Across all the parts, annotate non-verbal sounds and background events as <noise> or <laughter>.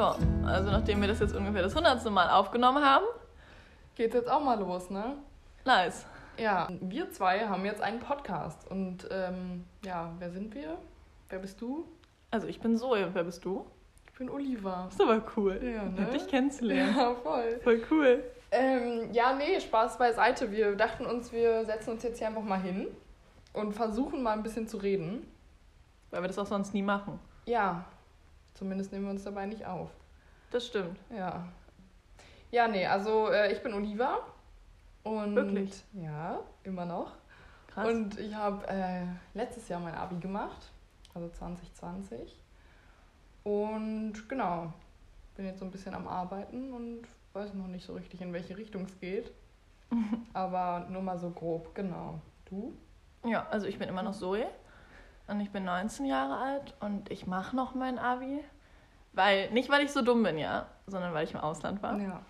Ja, also nachdem wir das jetzt ungefähr das hundertste Mal aufgenommen haben, Geht's jetzt auch mal los, ne? nice. Ja, wir zwei haben jetzt einen Podcast. Und ähm, ja, wer sind wir? Wer bist du? Also ich bin Zoe wer bist du? Ich bin Oliver. ist aber cool, Ja, ne? <laughs> dich kennenzulernen. Ja, voll. Voll cool. Ähm, ja, nee, Spaß beiseite. Wir dachten uns, wir setzen uns jetzt hier einfach mal hin und versuchen mal ein bisschen zu reden. Weil wir das auch sonst nie machen. Ja, zumindest nehmen wir uns dabei nicht auf. Das stimmt. Ja. Ja, nee, also äh, ich bin Oliver. Und Wirklich? Ja, immer noch. Krass. Und ich habe äh, letztes Jahr mein Abi gemacht, also 2020. Und genau, bin jetzt so ein bisschen am Arbeiten und weiß noch nicht so richtig, in welche Richtung es geht. <laughs> Aber nur mal so grob, genau. Du? Ja, also ich bin immer noch Zoe und ich bin 19 Jahre alt und ich mache noch mein Abi. Weil, nicht weil ich so dumm bin, ja, sondern weil ich im Ausland war. Ja.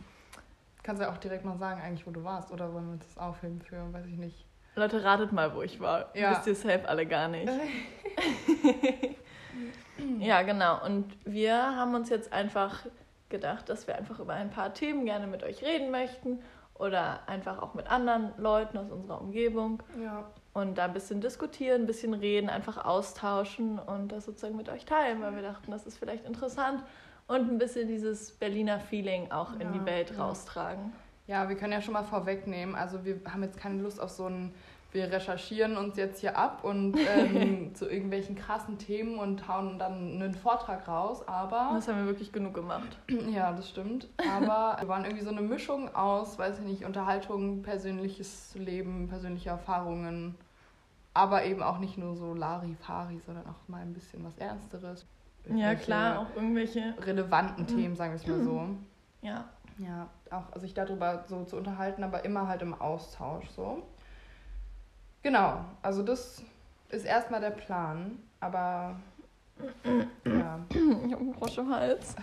Kannst ja auch direkt mal sagen, eigentlich, wo du warst. Oder wollen wir uns das aufheben für, weiß ich nicht. Leute, ratet mal, wo ich war. Ja. Wisst ihr safe alle gar nicht. <laughs> ja, genau. Und wir haben uns jetzt einfach gedacht, dass wir einfach über ein paar Themen gerne mit euch reden möchten oder einfach auch mit anderen Leuten aus unserer Umgebung Ja. Und da ein bisschen diskutieren, ein bisschen reden, einfach austauschen und das sozusagen mit euch teilen, weil wir dachten, das ist vielleicht interessant und ein bisschen dieses Berliner Feeling auch in Ja, die Welt ja. raustragen. Ja, wir können ja schon mal vorwegnehmen. Also wir haben jetzt keine Lust auf so ein, wir recherchieren uns jetzt hier ab und <laughs> ähm, zu irgendwelchen krassen Themen und hauen dann einen Vortrag raus. Aber Das haben wir wirklich genug gemacht. <clears throat> ja, das stimmt. Aber <laughs> wir waren irgendwie so eine Mischung aus, weiß ich nicht, Unterhaltung, persönliches Leben, persönliche Erfahrungen. Aber eben auch nicht nur so Larifari, sondern auch mal ein bisschen was Ernsteres. Ja, klar, auch irgendwelche. Relevanten Themen, sagen wir es mal so. <clears throat> Ja, Ja, auch sich darüber so zu unterhalten, aber immer halt im Austausch so. Genau, also das ist erstmal der Plan, aber ja. ich habe einen Frosch im Hals.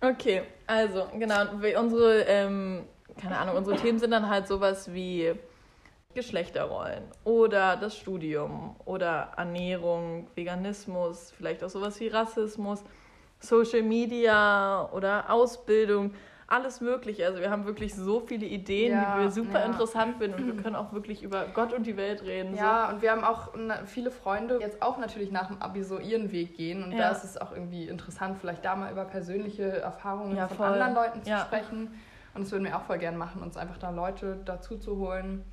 Okay, also, genau, unsere, ähm, keine Ahnung, unsere Themen sind dann halt sowas wie Geschlechterrollen oder das Studium oder Ernährung, Veganismus, vielleicht auch sowas wie Rassismus, Social Media oder Ausbildung, alles Mögliche. Also wir haben wirklich so viele Ideen, Ja, die wir super ja. interessant finden und wir können auch wirklich über Gott und die Welt reden. Ja, und wir haben auch viele Freunde, die jetzt auch natürlich nach dem Abi so ihren Weg gehen. Und Ja. da ist es auch irgendwie interessant, vielleicht da mal über persönliche Erfahrungen von voll. anderen Leuten zu sprechen. Und das würden wir auch voll gern machen, uns einfach da Leute dazu zu holen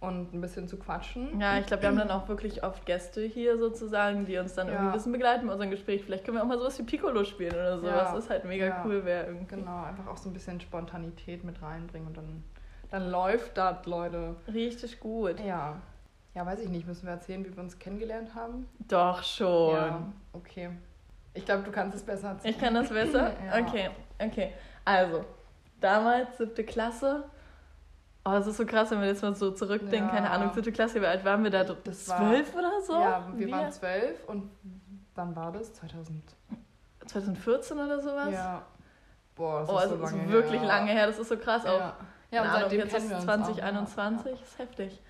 und ein bisschen zu quatschen. Ja, ich glaube, wir haben dann auch wirklich oft Gäste hier sozusagen, die uns dann Ja. irgendwie ein bisschen begleiten bei unserem Gespräch. Vielleicht können wir auch mal sowas wie Piccolo spielen oder sowas. Ja. Das ist halt mega Ja. cool, wäre irgendwie. Genau, einfach auch so ein bisschen Spontanität mit reinbringen und dann, dann läuft das, Leute. Richtig gut. Ja. Ja, weiß ich nicht. Müssen wir erzählen, wie wir uns kennengelernt haben? Doch schon. Ja, okay. Ich glaube, du kannst es besser erzählen. Ich kann das besser? <laughs> Ja. Okay, okay. Also, damals, siebte Klasse. Oh, das ist so krass, wenn wir jetzt mal so zurückdenken. Ja. Keine Ahnung, siebte Klasse, wie alt waren wir da? Das war- Zwölf oder so? Ja, wir Wie? waren zwölf und wann war das? 2000? 2014 oder sowas? Ja. Boah, das Oh, ist es so ist lange wirklich her. lange her. Das ist so krass. Auch Ja, ja und Ahnung, seitdem jetzt kennen ist wir uns 2021, Auch, ist heftig.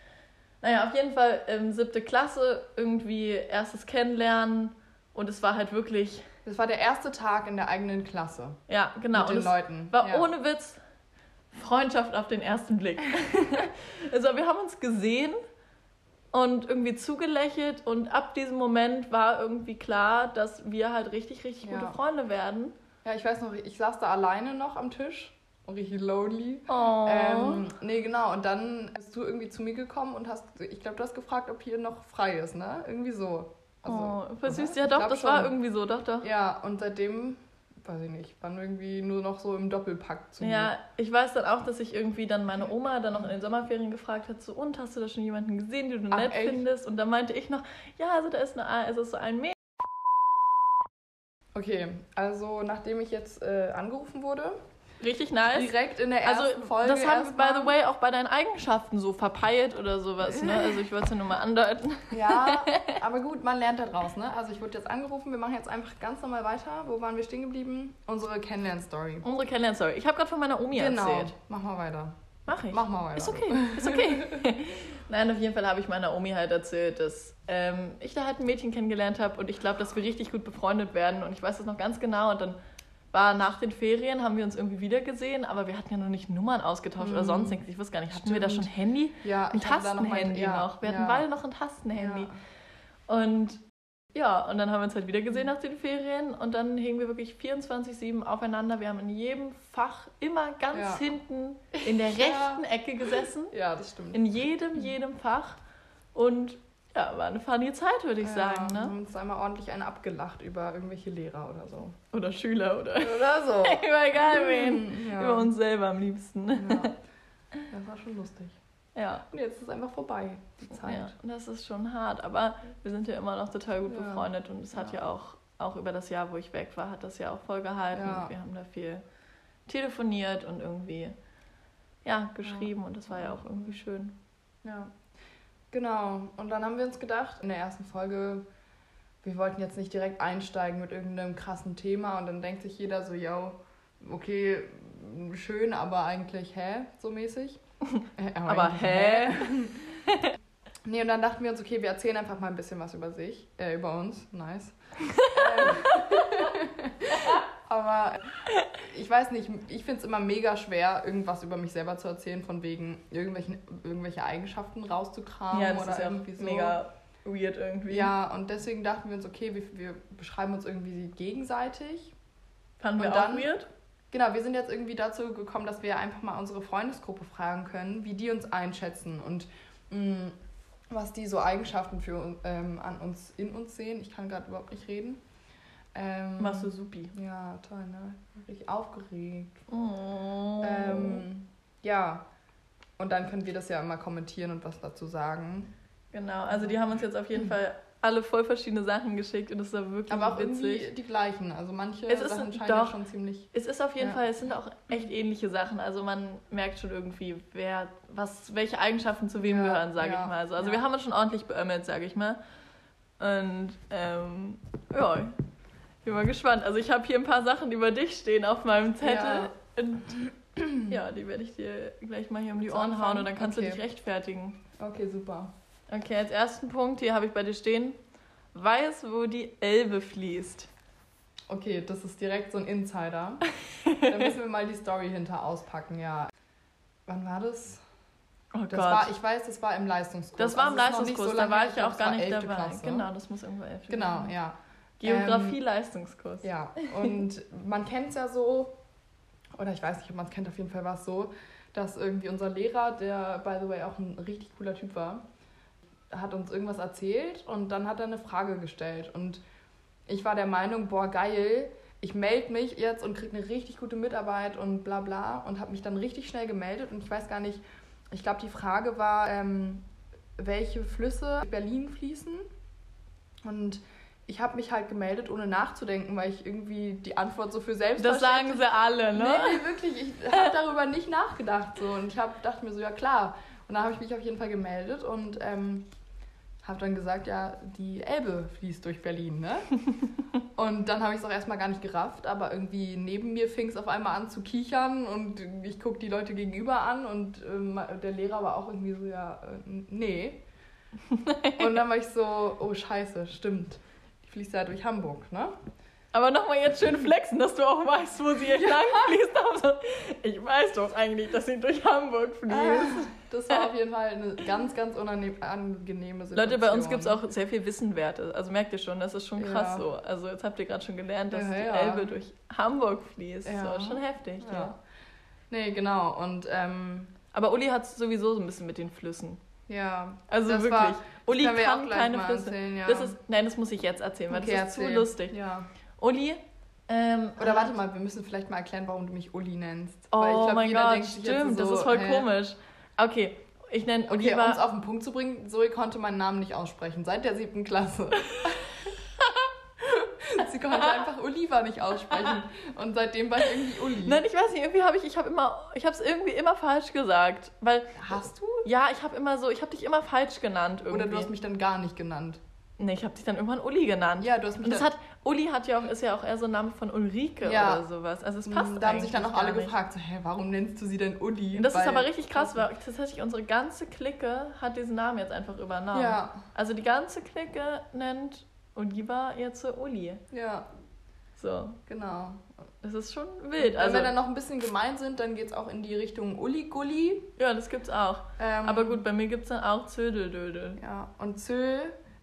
Naja, auf jeden Fall ähm, siebte Klasse, irgendwie erstes Kennenlernen und es war halt wirklich, ja. Das war der erste Tag in der eigenen Klasse. ja, genau. Mit den und es Leuten. war ja. ohne Witz Freundschaft auf den ersten Blick. <laughs> also wir haben uns gesehen und irgendwie zugelächelt und ab diesem Moment war irgendwie klar, dass wir halt richtig, richtig Ja. gute Freunde werden. Ja, ich weiß noch, ich saß da alleine noch am Tisch und richtig lonely. Oh. Ähm, nee, genau. Und dann bist du irgendwie zu mir gekommen und hast, ich glaube, du hast gefragt, ob hier noch frei ist, ne? Irgendwie so. Also, oh, oder? Ja, doch, das schon. war irgendwie so, doch, doch. Ja, und seitdem, weiß ich nicht, waren irgendwie nur noch so im Doppelpack zu Ja, ich weiß dann auch, dass ich irgendwie dann meine Oma dann noch in den Sommerferien gefragt hat, so, und hast du da schon jemanden gesehen, den du Ach, nett echt? findest? Und dann meinte ich noch, ja, also da ist, eine, also so ein Mädchen. Okay, also nachdem ich jetzt äh, angerufen wurde, Richtig nice. direkt in der ersten Also, Folge. das haben wir, by the way, auch bei deinen Eigenschaften so verpeilt oder sowas, ne? Also, ich wollte es ja nur mal andeuten. Ja, <laughs> aber gut, man lernt da draus, ne? Also ich wurde jetzt angerufen, wir machen jetzt einfach ganz normal weiter. Wo waren wir stehen geblieben? Unsere Kennenlern-Story. Unsere Kennenlern-Story. Ich habe gerade von meiner Omi Genau, erzählt. mach mal weiter. Mach ich. Mach mal weiter. Ist okay, ist okay. <laughs> Nein, auf jeden Fall habe ich meiner Omi halt erzählt, dass ähm, ich da halt ein Mädchen kennengelernt habe und ich glaube, dass wir richtig gut befreundet werden. Und ich weiß das noch ganz genau. Und dann war nach den Ferien, haben wir uns irgendwie wieder gesehen, aber wir hatten ja noch nicht Nummern ausgetauscht oder sonst nichts. Ich wusste gar nicht, hatten wir da schon Stimmt. Handy? Ja, Ein da noch Tastenhandy ja, noch. Wir hatten ja. beide noch ein Tastenhandy. Ja. Und ja, und dann haben wir uns halt wieder gesehen nach den Ferien und dann hingen wir wirklich 24-7 aufeinander. Wir haben in jedem Fach immer ganz Ja. hinten in der <laughs> rechten Ecke gesessen. Ja, das stimmt. In jedem, jedem Fach. Und ja, war eine funny Zeit, würde ich ja, sagen. Wir Ne? haben uns einmal ordentlich einen abgelacht über irgendwelche Lehrer oder so. Oder Schüler oder <laughs> Oder so. <laughs> über egal wen. Ja. Über uns selber am liebsten. Ja. <laughs> Das war schon lustig. Ja. Und jetzt ist es einfach vorbei, die Zeit. Ja, das ist schon hart, aber wir sind ja immer noch total gut Ja. befreundet und es hat Ja. ja auch, auch über das Jahr, wo ich weg war, hat das ja auch voll gehalten. Ja. Wir haben da viel telefoniert und irgendwie ja, geschrieben und das war ja auch irgendwie schön. Ja. Genau. Und dann haben wir uns gedacht, in der ersten Folge, wir wollten jetzt nicht direkt einsteigen mit irgendeinem krassen Thema und dann denkt sich jeder so, ja, okay, schön, aber eigentlich, hä, so mäßig. <laughs> Äh, Aber eigentlich, hä? <laughs> Nee, und dann dachten wir uns, okay, wir erzählen einfach mal ein bisschen was über sich, äh, über uns. Nice. <laughs> Ähm, Aber ich weiß nicht, ich finde es immer mega schwer, irgendwas über mich selber zu erzählen, von wegen irgendwelchen, irgendwelche Eigenschaften rauszukramen ja, das oder ist ja irgendwie so. mega weird irgendwie. Ja, und deswegen dachten wir uns, okay, wir, wir beschreiben uns irgendwie gegenseitig. Fanden wir und auch dann- weird. Genau, wir sind jetzt irgendwie dazu gekommen, dass wir einfach mal unsere Freundesgruppe fragen können, wie die uns einschätzen und mh, was die so Eigenschaften für ähm, an uns in uns sehen. Ich kann gerade überhaupt nicht reden. Ähm, Machst du supi. Ja, toll, ne? Richtig aufgeregt. Oh. Ähm, ja. Und dann können wir das ja immer kommentieren und was dazu sagen. genau, also die haben uns jetzt auf jeden <clears throat> Fall alle voll verschiedene Sachen geschickt und es war wirklich Aber auch witzig. irgendwie die gleichen. Also manche Es ist Sachen scheinen ja doch- schon ziemlich. Es ist auf jeden Ja. Fall, es sind auch echt ähnliche Sachen. Also man merkt schon irgendwie, wer, was, welche Eigenschaften zu wem Ja, gehören, sage ich mal. So, also ja. wir haben uns schon ordentlich beömmelt, sage ich mal. Und ähm, ja, bin mal gespannt. Also ich habe hier ein paar Sachen über dich stehen auf meinem Zettel. Und ja, die werde ich dir gleich mal hier um die Ohren hauen Anfang? und dann kannst Okay. du dich rechtfertigen. Okay, super. Okay, als ersten Punkt hier habe ich bei dir stehen, weiß, wo die Elbe fließt. Okay, das ist direkt so ein Insider. <laughs> da müssen wir mal die Story hinter auspacken, ja. Wann war das? Oh Das Gott. war, ich weiß, das war im Leistungskurs. das war im Also Leistungskurs, so da war ich ja auch gar nicht dabei. 11. Klasse. Genau, das muss irgendwo 11. Genau, sein. ja. Geografie-Leistungskurs. Ja, und man kennt es ja so, oder ich weiß nicht, ob man es kennt, auf jeden Fall war es so, dass irgendwie unser Lehrer, der by the way auch ein richtig cooler Typ war, hat uns irgendwas erzählt und dann hat er eine Frage gestellt. Und ich war der Meinung, boah, geil, ich melde mich jetzt und kriege eine richtig gute Mitarbeit und bla bla und habe mich dann richtig schnell gemeldet und ich weiß gar nicht, ich glaube, die Frage war, ähm, welche Flüsse durch Berlin fließen. Und ich habe mich halt gemeldet, ohne nachzudenken, weil ich irgendwie die Antwort so für Das selbstverständlich... sagen sie alle, ne? Nee, nee, wirklich. Ich habe darüber nicht nachgedacht. So. Und ich hab, dachte mir so, ja klar. Und dann habe ich mich auf jeden Fall gemeldet und ähm, habe dann gesagt, ja, die Elbe fließt durch Berlin, ne? <laughs> und dann habe ich es auch erstmal gar nicht gerafft, aber irgendwie neben mir fing es auf einmal an zu kichern und ich gucke die Leute gegenüber an und ähm, der Lehrer war auch irgendwie so, ja, äh, nee. <laughs> und dann war ich so, oh scheiße, stimmt. Die fließt ja durch Hamburg, ne? Aber nochmal jetzt schön flexen, dass du auch weißt, wo sie <laughs> lang fließt. Also, ich weiß doch eigentlich, dass sie durch Hamburg fließt. Ah, Das war auf jeden Fall eine ganz, ganz unangenehme Situation. Leute, bei uns gibt es auch sehr viel Wissenwerte. Also merkt ihr schon, das ist schon krass Ja. so. Also jetzt habt ihr gerade schon gelernt, dass Ja, die ja. Elbe durch Hamburg fließt. Ja. So, schon heftig. Ja. Ja. Nee, genau. Und ähm, Aber Uli hat es sowieso so ein bisschen mit den Flüssen. Ja. Also wirklich. war- Uli kann gleich keine Flüsse. erzählen, ja. Das ist, nein, das muss ich jetzt erzählen, weil Okay, das ist zu erzähl. lustig. Ja. Uli. Ähm, Oder warte mal, wir müssen vielleicht mal erklären, warum du mich Uli nennst. Oh Weil ich glaub, mein Gott, denkt stimmt, so, das ist voll hä? komisch. Okay, ich nenne Okay, um es auf den Punkt zu bringen, Zoe konnte meinen Namen nicht aussprechen, seit der siebten Klasse. <laughs> Sie konnte einfach Oliver nicht aussprechen. Und seitdem war ich irgendwie Uli. Nein, ich weiß nicht, irgendwie habe ich, ich habe immer, ich habe es irgendwie immer falsch gesagt, weil Hast du? ja, ich habe immer so, ich habe dich immer falsch genannt irgendwie. Oder du hast mich dann gar nicht genannt. Nee, ich habe dich dann irgendwann Uli genannt. Ja, du hast mich Und das da- hat, Uli hat ja auch, ist ja auch eher so ein Name von Ulrike Ja. oder sowas. Also es passt Da haben sich dann auch alle nicht. gefragt, so, hä, warum nennst du sie denn Uli? Und das ist Weil- aber richtig krass, weil tatsächlich unsere ganze Clique hat diesen Namen jetzt einfach übernommen. Ja, Also die ganze Clique nennt Oliver jetzt so Uli. ja, So, genau. das ist schon wild. Wenn Also, wir dann noch ein bisschen gemein sind, dann geht es auch in die Richtung Uli-Gulli. ja, das gibt's auch. Ähm, Aber gut, bei mir gibt's dann auch Zödeldödel. Ja, und Zö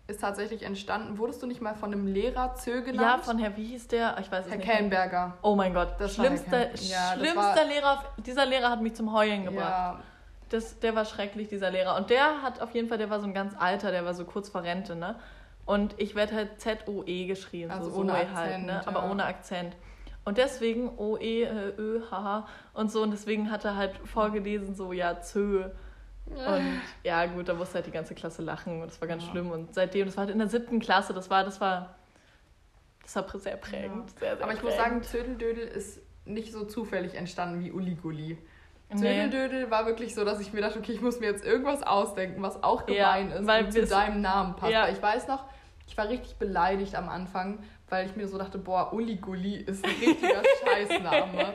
ist tatsächlich entstanden. Wurdest du nicht mal von einem Lehrer Zö Ja, genannt? von Herr, wie hieß der? Ich weiß es Herr nicht. Kellenberger. Oh mein Gott, Das schlimmster, Herr Ja, schlimmster war- Lehrer. Dieser Lehrer hat mich zum Heulen gebracht. Ja, Das, der war schrecklich, dieser Lehrer. Und der hat auf jeden Fall, der war so ein ganz alter, der war so kurz vor Rente, ne? Und ich werde halt Z-O-E geschrieben, Also so ohne Zoe halt, Akzent, ne? ja. Aber ohne Akzent. Und deswegen O-E, äh, Ö, haha und so. Und deswegen hat er halt vorgelesen, so, ja, Zö. Und <laughs> ja, gut, da musste halt die ganze Klasse lachen und das war ganz Ja. schlimm. Und seitdem, das war halt in der siebten Klasse, das war, das war, das war sehr prägend. Sehr, sehr aber ich muss prägend. sagen, Zödeldödel ist nicht so zufällig entstanden wie Uli-Gulli. Nee. Zödeldödel war wirklich so, dass ich mir dachte, okay, ich muss mir jetzt irgendwas ausdenken, was auch gemein Ja, ist weil und zu deinem Namen passt. Ja. Weil ich weiß noch, ich war richtig beleidigt am Anfang, weil ich mir so dachte, boah, Uli-Gulli ist ein richtiger <laughs> Scheißname.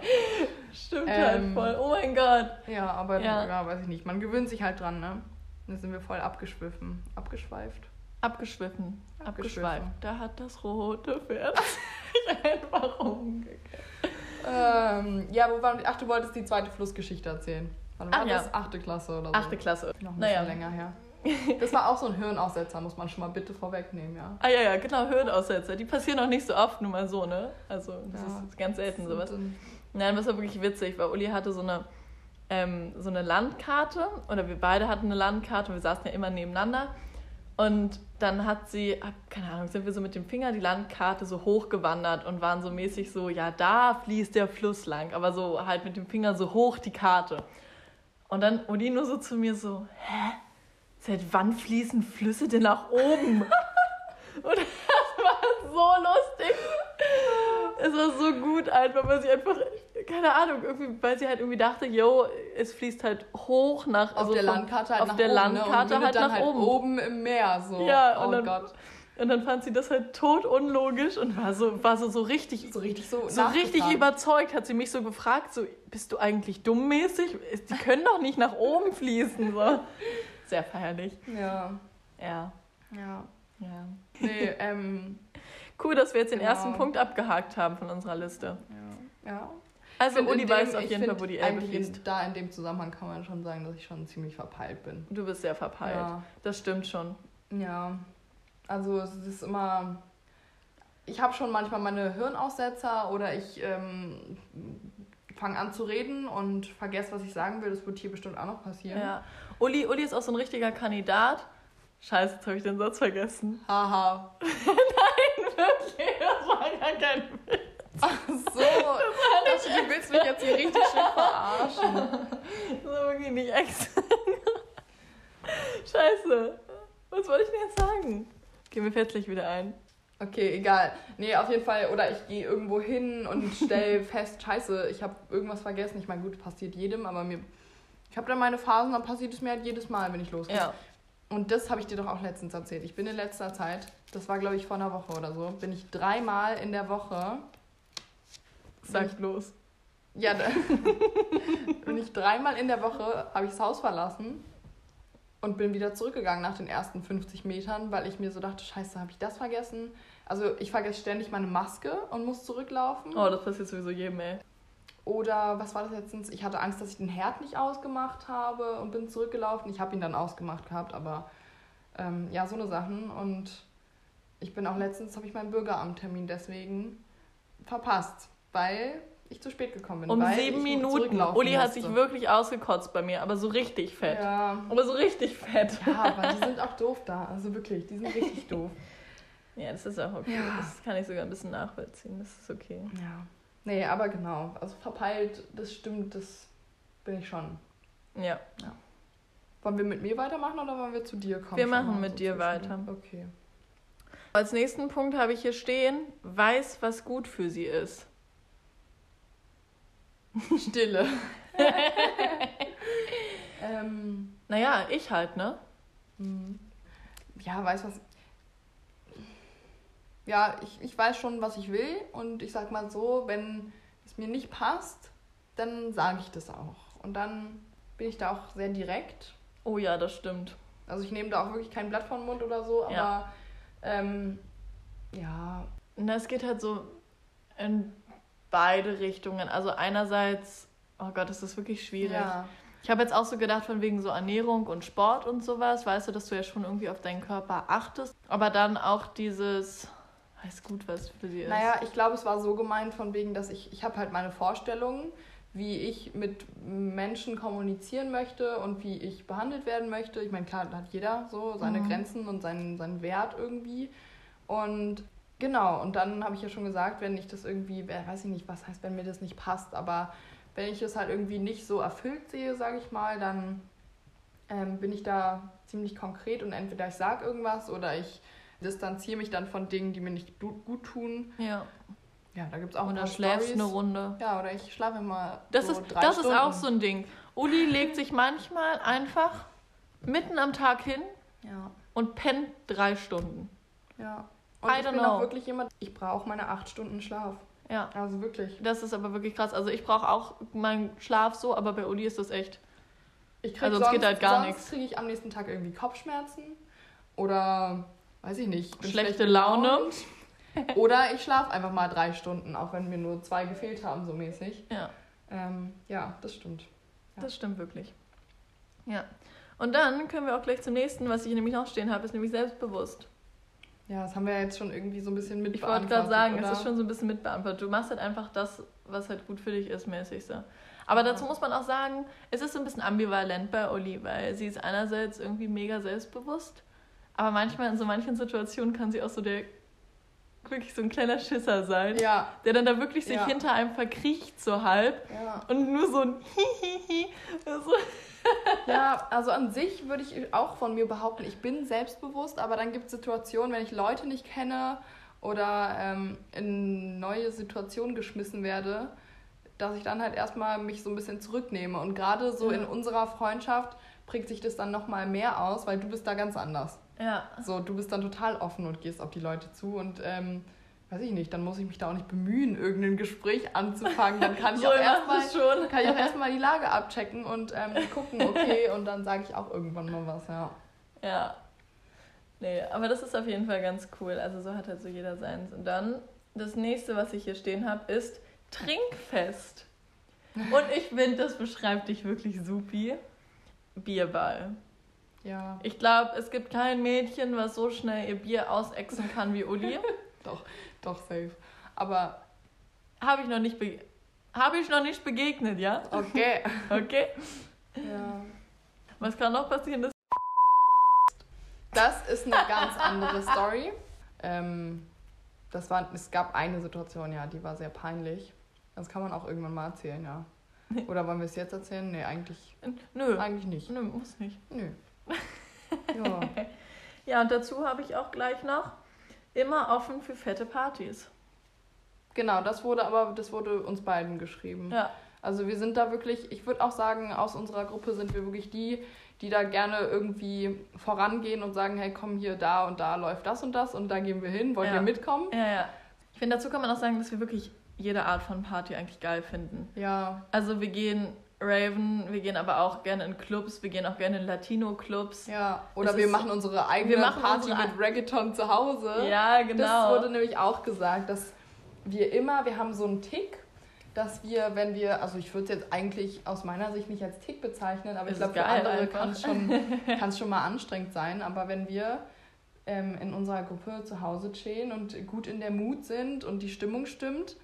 Stimmt Ähm, halt voll. Oh mein Gott. Ja, aber Ja. ja. weiß ich nicht. Man gewöhnt sich halt dran, ne? Da sind wir voll abgeschwiffen. Abgeschweift. Abgeschwiffen. Abgeschweift. Da hat das rote Pferd <laughs> einfach umgekehrt. Ähm, ja, wo waren wir? Ach, du wolltest die zweite Flussgeschichte erzählen. Wann war Ach ja. das? Achte Klasse oder so. Achte Klasse. Noch ein Naja. bisschen länger her. <laughs> Das war auch so ein Hirnaussetzer, muss man schon mal bitte vorwegnehmen, ja. Ah ja, ja, genau, Hirnaussetzer. Die passieren auch nicht so oft, nur mal so, ne? Also, das Ja. ist ganz selten sowas. Nein, das war wirklich witzig, weil Uli hatte so eine, ähm, so eine Landkarte, oder wir beide hatten eine Landkarte, wir saßen ja immer nebeneinander. Und dann hat sie, keine Ahnung, sind wir so mit dem Finger die Landkarte so hochgewandert und waren so mäßig so, ja, da fließt der Fluss lang, aber so halt mit dem Finger so hoch die Karte. Und dann Uli nur so zu mir so, hä? Seit wann fließen Flüsse denn nach oben? <laughs> und das war so lustig. Es war so gut einfach, weil sie einfach, keine Ahnung, irgendwie, weil sie halt irgendwie dachte, yo, es fließt halt hoch nach, auf also der Landkarte halt auf nach der oben, Landkarte ne? und halt dann nach halt oben. oben im Meer, so. Ja, oh und dann- Gott. Und dann fand sie das halt tot unlogisch und war so, war so, so richtig, So richtig so so richtig überzeugt, hat sie mich so gefragt, so, bist du eigentlich dummmäßig? Die können doch nicht nach oben fließen, so. Sehr feierlich. Ja, Ja, ja. ja. Nee, ähm, Cool, dass wir jetzt den Genau. ersten Punkt abgehakt haben von unserer Liste. ja. ja. Also in weiß auf jeden Fall, wo die Elbe fließt. Da in dem Zusammenhang kann man schon sagen, dass ich schon ziemlich verpeilt bin. Du bist sehr verpeilt. Ja. Das stimmt schon. Ja, also es ist immer. Ich habe schon manchmal meine Hirnaussetzer oder ich ähm, fange an zu reden und vergesse, was ich sagen will. Das wird hier bestimmt auch noch passieren. Ja. Uli, Uli ist auch so ein richtiger Kandidat. Scheiße, jetzt habe ich den Satz vergessen. <laughs> Haha. Wirklich, das war gar kein Witz. Ach so. Du willst mich jetzt hier richtig schön verarschen. Das war wirklich nicht extra. Scheiße. Was wollte ich denn jetzt sagen? Geh mir fällt gleich wieder ein. Okay, egal. Nee, auf jeden Fall. Oder ich gehe irgendwo hin und stell <laughs> fest, scheiße, ich habe irgendwas vergessen. Ich meine, gut, passiert jedem, aber mir. Ich habe da meine Phasen, dann passiert es mir halt jedes Mal, wenn ich losgehe. Ja. Und das habe ich dir doch auch letztens erzählt. Ich bin in letzter Zeit, das war glaube ich vor einer Woche oder so, bin ich dreimal in der Woche. Sag los. Ja, <laughs> bin ich dreimal in der Woche, habe ich das Haus verlassen und bin wieder zurückgegangen nach den ersten 50 Metern, weil ich mir so dachte, scheiße, habe ich das vergessen? Also ich vergesse ständig meine Maske und muss zurücklaufen. Oh, das passiert sowieso jedem, ey. Oder was war das letztens? Ich hatte Angst, dass ich den Herd nicht ausgemacht habe und bin zurückgelaufen. Ich habe ihn dann ausgemacht gehabt, aber ähm, ja, so eine Sachen. Und ich bin auch letztens, habe ich meinen Bürgeramttermin deswegen verpasst, weil ich zu spät gekommen bin. Um sieben Minuten. Uli hat sich wirklich ausgekotzt bei mir, aber so richtig fett. Ja. Aber so richtig fett. ja, aber die sind auch doof da. Also wirklich, die sind richtig <laughs> doof. Ja, das ist auch okay. Ja. Das kann ich sogar ein bisschen nachvollziehen. Das ist okay. Ja. Nee, aber genau. Also verpeilt, das stimmt, das bin ich schon. Ja. Wollen wir mit mir weitermachen oder wollen wir zu dir kommen? Wir machen mit so dir weiter. Okay. Als nächsten Punkt habe ich hier stehen, weiß, was gut für sie ist. Stille. <laughs> ähm, Naja, ich halt, ne? hm. ja, weißt was? ja, ich, ich weiß schon, was ich will. Und ich sag mal so, wenn es mir nicht passt, dann sage ich das auch. Und dann bin ich da auch sehr direkt. Oh ja, das stimmt. Also ich nehme da auch wirklich kein Blatt vom Mund oder so, aber Ja. ähm, ja, Na, es geht halt so in beide Richtungen. Also einerseits, oh Gott, das ist wirklich schwierig. ja. Ich habe jetzt auch so gedacht, von wegen so Ernährung und Sport und sowas, weißt du, dass du ja schon irgendwie auf deinen Körper achtest. Aber dann auch dieses, weiß gut, was für sie ist. Naja, ich glaube, es war so gemeint von wegen, dass ich, ich habe halt meine Vorstellungen, wie ich mit Menschen kommunizieren möchte und wie ich behandelt werden möchte. Ich meine, klar, hat jeder so seine Mhm. Grenzen und seinen, seinen Wert irgendwie. Und genau, und dann habe ich ja schon gesagt, wenn ich das irgendwie, weiß ich nicht, was heißt, wenn mir das nicht passt, aber wenn ich es halt irgendwie nicht so erfüllt sehe, sage ich mal, dann ähm, bin ich da ziemlich konkret und entweder ich sage irgendwas oder ich distanziere mich dann von Dingen, die mir nicht gut, tun. ja. Ja, da gibt es auch ein Oder schläfst Stories. eine Runde. Ja, oder ich schlafe immer Das, so ist, drei das Stunden. ist auch so ein Ding. Uli legt sich manchmal einfach mitten am Tag hin Ja, und pennt drei Stunden. ja. Und I ich bin know. auch wirklich jemand, ich brauche meine acht Stunden Schlaf. Ja, Also wirklich. das ist aber wirklich krass. Also ich brauche auch meinen Schlaf so, aber bei Uli ist das echt. Ich krieg Also es sonst, geht halt gar sonst nichts. kriege ich am nächsten Tag irgendwie Kopfschmerzen oder weiß ich nicht. Schlechte schlecht Laune. <laughs> Oder ich schlafe einfach mal drei Stunden, auch wenn mir nur zwei gefehlt haben, so mäßig. Ja, Ähm, ja, das stimmt. Ja. das stimmt wirklich. Ja. Und dann können wir auch gleich zum nächsten, was ich nämlich noch stehen habe, ist nämlich selbstbewusst. Ja, das haben wir jetzt schon irgendwie so ein bisschen mit Ich wollte gerade sagen, oder? es ist schon so ein bisschen mitbeantwortet. Du machst halt einfach das, was halt gut für dich ist, mäßig so. Aber Ja. dazu muss man auch sagen, es ist so ein bisschen ambivalent bei Uli, weil sie ist einerseits irgendwie mega selbstbewusst, aber manchmal in so manchen Situationen kann sie auch so der wirklich so ein kleiner Schisser sein, Ja, der dann da wirklich sich Ja. hinter einem verkriecht so halb ja. und nur so ein Hihihi. so. <laughs> Ja, also an sich würde ich auch von mir behaupten, ich bin selbstbewusst, aber dann gibt es Situationen, wenn ich Leute nicht kenne oder ähm, in neue Situationen geschmissen werde, dass ich dann halt erstmal mich so ein bisschen zurücknehme. Und gerade so in unserer Freundschaft prägt sich das dann nochmal mehr aus, weil du bist da ganz anders. Ja. So, du bist dann total offen und gehst auf die Leute zu und ähm, weiß ich nicht, dann muss ich mich da auch nicht bemühen, irgendein Gespräch anzufangen. Dann kann <laughs> ich So auch erstmal schon. kann ich auch <laughs> erstmal die Lage abchecken und ähm, gucken, okay, und dann sage ich auch irgendwann mal was, ja. Ja. Nee, aber das ist auf jeden Fall ganz cool. Also so hat halt so jeder seins. Und dann, das nächste, was ich hier stehen habe, ist Trinkfest. Und ich finde, das beschreibt dich wirklich supi. Bierball. Ja, Ich glaube, es gibt kein Mädchen, was so schnell ihr Bier ausexen kann wie Uli. <laughs> doch, doch, safe. Aber, Habe ich noch nicht be habe ich noch nicht begegnet, ja? okay. <laughs> Okay. ja. Was kann noch passieren? Das Das ist eine ganz andere Story. Ähm, das war, es gab eine Situation, ja, die war sehr peinlich. Das kann man auch irgendwann mal erzählen, ja. Oder wollen wir es jetzt erzählen? Nee, eigentlich, Nö. eigentlich nicht. Nö, muss nicht. Nö. Ja. <laughs> Ja, und dazu habe ich auch gleich noch immer offen für fette Partys. Genau, das wurde aber, das wurde uns beiden geschrieben. Ja. Also wir sind da wirklich, ich würde auch sagen, aus unserer Gruppe sind wir wirklich die, die da gerne irgendwie vorangehen und sagen, hey, komm hier, da und da läuft das und das und da gehen wir hin, wollt Ja. ihr mitkommen? Ja, ja. Ich finde, dazu kann man auch sagen, dass wir wirklich jede Art von Party eigentlich geil finden. Ja, Also wir gehen Raven, wir gehen aber auch gerne in Clubs, wir gehen auch gerne in Latino-Clubs. ja. Oder Es wir ist- machen unsere eigene machen Party unsere- mit Reggaeton zu Hause. Ja, Das genau. wurde nämlich auch gesagt, dass wir immer, wir haben so einen Tick, dass wir, wenn wir, also ich würde es jetzt eigentlich aus meiner Sicht nicht als Tick bezeichnen, aber Es ich glaube, für andere kann es schon, <laughs> kann's schon mal anstrengend sein. Aber wenn wir ähm, in unserer Gruppe zu Hause chillen und gut in der Mut sind und die Stimmung stimmt,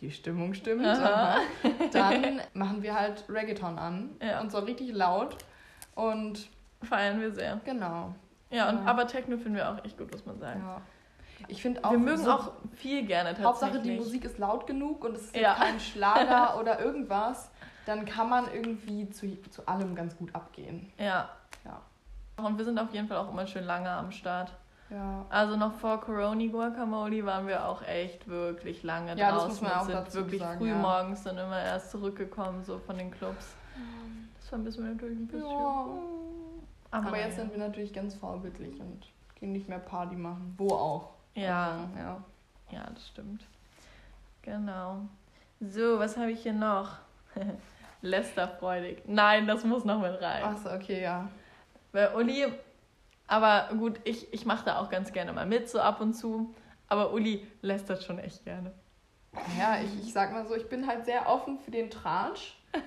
die Stimmung stimmt, <laughs> dann machen wir halt Reggaeton an Ja. und zwar richtig laut und Feiern wir sehr. genau. Ja, und, Ja. aber Techno finden wir auch echt gut, muss man sagen. Ja. Ich finde auch, wir mögen so- auch viel gerne tatsächlich. Hauptsache die Musik ist laut genug und es ist Ja. kein Schlager <laughs> oder irgendwas, dann kann man irgendwie zu, zu allem ganz gut abgehen. Ja. Ja. Und wir sind auf jeden Fall auch immer schön lange am Start. Ja. Also noch vor Corona Guacamole waren wir auch echt wirklich lange Ja, das draußen muss man auch sind wirklich sagen, früh ja. morgens dann immer erst zurückgekommen, so von den Clubs. Das vermissen wir natürlich ein bisschen. Ja. Aber, Aber jetzt sind wir natürlich ganz vorbildlich und gehen nicht mehr Party machen. Wo auch. Ja. Also, ja. Ja, das stimmt. Genau. So, was habe ich hier noch? <laughs> Lästerfreudig. Nein, das muss noch mit rein. Achso, okay, ja. Weil Uli, aber gut, ich, ich mache da auch ganz gerne mal mit, so ab und zu. Aber Uli lästert schon echt gerne. Ja, ich, ich sag mal so, ich bin halt sehr offen für den Tratsch. <laughs>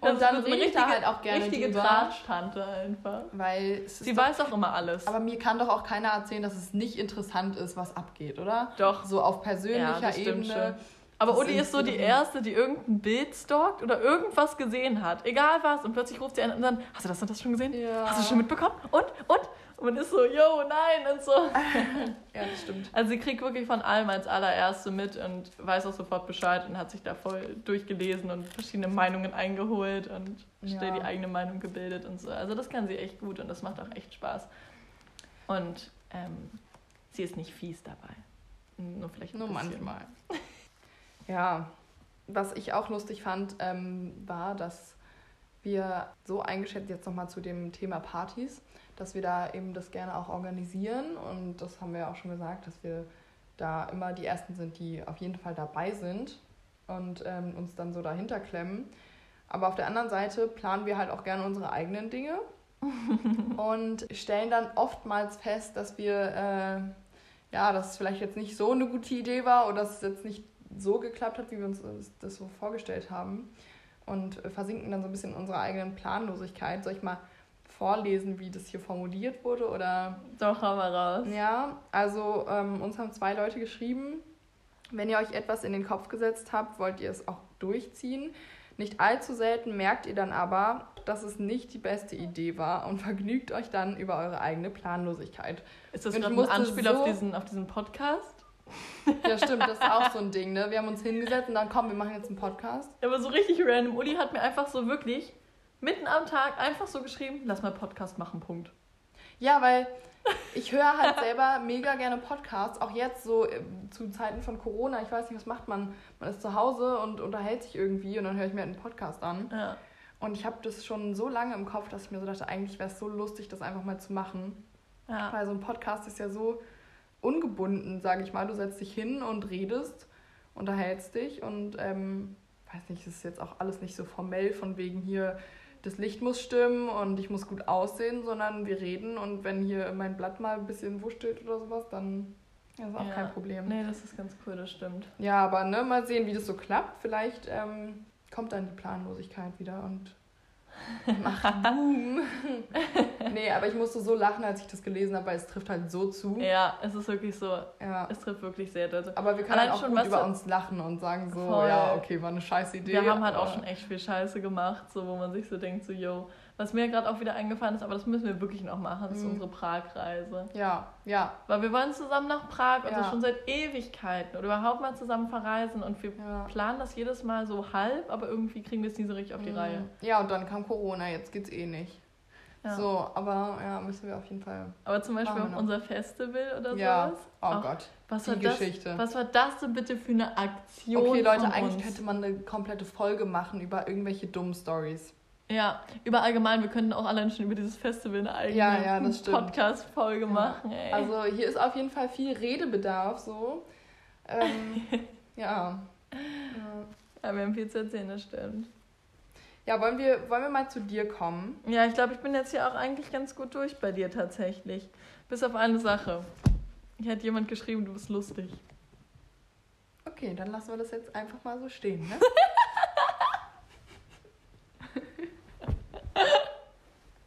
Das Und dann rede ich da halt auch gerne richtige drüber. Tratsch-Tante einfach. Weil Sie doch, weiß auch immer alles. Aber mir kann doch auch keiner erzählen, dass es nicht interessant ist, was abgeht, oder? Doch. So auf Ja, persönlicher das stimmt Ebene. schon. Aber Das Uli ist so die Erste, die irgendein Bild stalkt oder irgendwas gesehen hat. Egal was. Und plötzlich ruft sie an und dann, hast du das und das schon gesehen? Ja. Hast du das schon mitbekommen? Und? Und? Und man ist so, yo, nein und so. <laughs> Ja, das stimmt. Also sie kriegt wirklich von allem als allererste mit und weiß auch sofort Bescheid und hat sich da voll durchgelesen und verschiedene Meinungen eingeholt und Ja. schnell die eigene Meinung gebildet und so. Also das kann sie echt gut und das macht auch echt Spaß. Und ähm, sie ist nicht fies dabei. Nur vielleicht ein Nur bisschen. manchmal. Ja, was ich auch lustig fand, ähm, war, dass wir so eingeschätzt, jetzt nochmal zu dem Thema Partys, dass wir da eben das gerne auch organisieren. Und das haben wir ja auch schon gesagt, dass wir da immer die Ersten sind, die auf jeden Fall dabei sind und ähm, uns dann so dahinter klemmen. Aber auf der anderen Seite planen wir halt auch gerne unsere eigenen Dinge <laughs> und stellen dann oftmals fest, dass wir, äh, ja, dass es vielleicht jetzt nicht so eine gute Idee war oder dass es jetzt nicht so geklappt hat, wie wir uns das so vorgestellt haben. Und äh, versinken dann so ein bisschen in unserer eigenen Planlosigkeit. Soll ich mal vorlesen, wie das hier formuliert wurde? Oder Doch, hau mal raus. ja, also ähm, uns haben zwei Leute geschrieben, wenn ihr euch etwas in den Kopf gesetzt habt, wollt ihr es auch durchziehen. Nicht allzu selten merkt ihr dann aber, dass es nicht die beste Idee war und <laughs> vergnügt euch dann über eure eigene Planlosigkeit. Ist das gerade ein Anspiel so- auf, diesen, auf diesen Podcast? Ja, stimmt, das ist auch so ein Ding, ne? Wir haben uns hingesetzt und dann komm, wir machen jetzt einen Podcast. Aber so richtig random. Uli hat mir einfach so wirklich mitten am Tag einfach so geschrieben, lass mal Podcast machen, Punkt. Ja, weil ich höre halt selber mega gerne Podcasts, auch jetzt so äh, zu Zeiten von Corona. Ich weiß nicht, was macht man? Man ist zu Hause und unterhält sich irgendwie und dann höre ich mir halt einen Podcast an. Ja. Und ich habe das schon so lange im Kopf, dass ich mir so dachte, eigentlich wäre es so lustig, das einfach mal zu machen. Ja. Weil so ein Podcast ist ja so ungebunden, sage ich mal. Du setzt dich hin und redest, unterhältst dich und ähm, weiß nicht, es ist jetzt auch alles nicht so formell von wegen hier, das Licht muss stimmen und ich muss gut aussehen, sondern wir reden und wenn hier mein Blatt mal ein bisschen wurschtelt oder sowas, dann ist auch Ja. kein Problem. Nee, das ist ganz cool, das stimmt. Ja, aber ne, mal sehen, wie das so klappt. Vielleicht ähm, kommt dann die Planlosigkeit wieder und <laughs> macht Boom. <laughs> nee, aber ich musste so lachen, als ich das gelesen habe, weil es trifft halt so zu. Ja, es ist wirklich so, Ja. es trifft wirklich sehr doll. Aber wir können halt auch schon, gut über uns lachen und sagen so, Voll. ja, okay, war eine scheiß Idee. Wir haben halt auch schon echt viel Scheiße gemacht, so wo man sich so denkt, so, yo, was mir gerade auch wieder eingefallen ist, aber das müssen wir wirklich noch machen, ist Mhm. unsere Prag-Reise. Ja, ja, Weil wir wollen zusammen nach Prag und Ja. das schon seit Ewigkeiten oder überhaupt mal zusammen verreisen und wir ja. planen das jedes Mal so halb, aber irgendwie kriegen wir es nie so richtig auf die Mhm. Reihe. Ja, und dann kam Corona, jetzt geht's eh nicht. Ja. So, aber ja, müssen wir auf jeden Fall. Aber zum Beispiel noch. unser Festival oder Ja. sowas. Oh Auch- Gott, Was die war, das, Geschichte. was war das denn bitte für eine Aktion? Okay, Leute, eigentlich uns? könnte man eine komplette Folge machen über irgendwelche dummen Stories. Ja, über allgemein, wir könnten auch allein schon über dieses Festival eine eigene Ja, ja. Podcast-Folge machen, ey. Also hier ist auf jeden Fall viel Redebedarf so. Ähm, <laughs> ja. ja. ja, wir haben viel zu erzählen, das stimmt. Ja, wollen wir, wollen wir mal zu dir kommen? Ja, ich glaube, ich bin jetzt hier auch eigentlich ganz gut durch bei dir tatsächlich. Bis auf eine Sache. Hier hat jemand geschrieben, du bist lustig. Okay, dann lassen wir das jetzt einfach mal so stehen, ne? <laughs>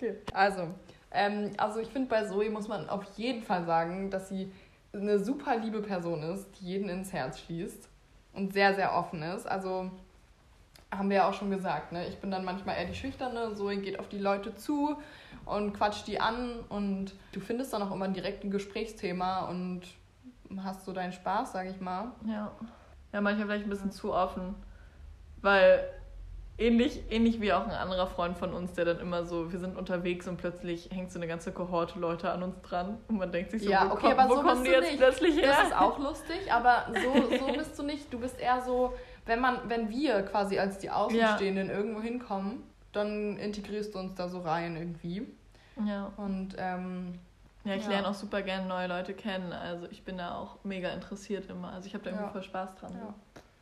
Okay. Also, ähm, also ich finde, bei Zoe muss man auf jeden Fall sagen, dass sie eine super liebe Person ist, die jeden ins Herz schließt und sehr, sehr offen ist. Also haben wir ja auch schon gesagt, ne? Ich bin dann manchmal eher die Schüchterne, Zoe geht auf die Leute zu und quatscht die an und du findest dann auch immer direkt ein Gesprächsthema und hast so deinen Spaß, sag ich mal. Ja. Ja, manchmal vielleicht ein bisschen zu offen. Weil ähnlich, ähnlich wie auch ein anderer Freund von uns, der dann immer so, wir sind unterwegs und plötzlich hängt so eine ganze Kohorte Leute an uns dran und man denkt sich so, Ja, wo, okay, komm, aber wo so kommen die du jetzt nicht. plötzlich her? Das ist auch lustig, aber so, <laughs> so bist du nicht. Du bist eher so, wenn man, wenn wir quasi als die Außenstehenden irgendwo hinkommen, dann integrierst du uns da so rein irgendwie. ja. Und ähm, Ja, ich Ja. lerne auch super gerne neue Leute kennen. Also ich bin da auch mega interessiert immer. Also ich habe da irgendwie Ja. voll Spaß dran. Ja.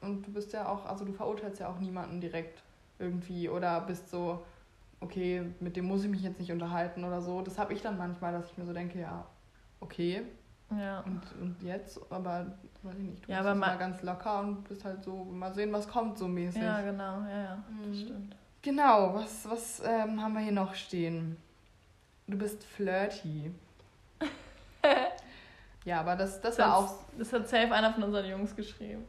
Und du bist ja auch, also du verurteilst ja auch niemanden direkt irgendwie oder bist so, okay, mit dem muss ich mich jetzt nicht unterhalten oder so. Das habe ich dann manchmal, dass ich mir so denke, ja, okay, Ja. und, und jetzt, aber weiß ich nicht, du Ja, bist mal ganz locker und bist halt so, mal sehen, was kommt so mäßig. Ja, genau, ja, ja. Das Mhm. stimmt. Genau, was, was ähm, haben wir hier noch stehen? Du bist flirty. <laughs> ja, aber das, das war auch. Das hat safe einer von unseren Jungs geschrieben.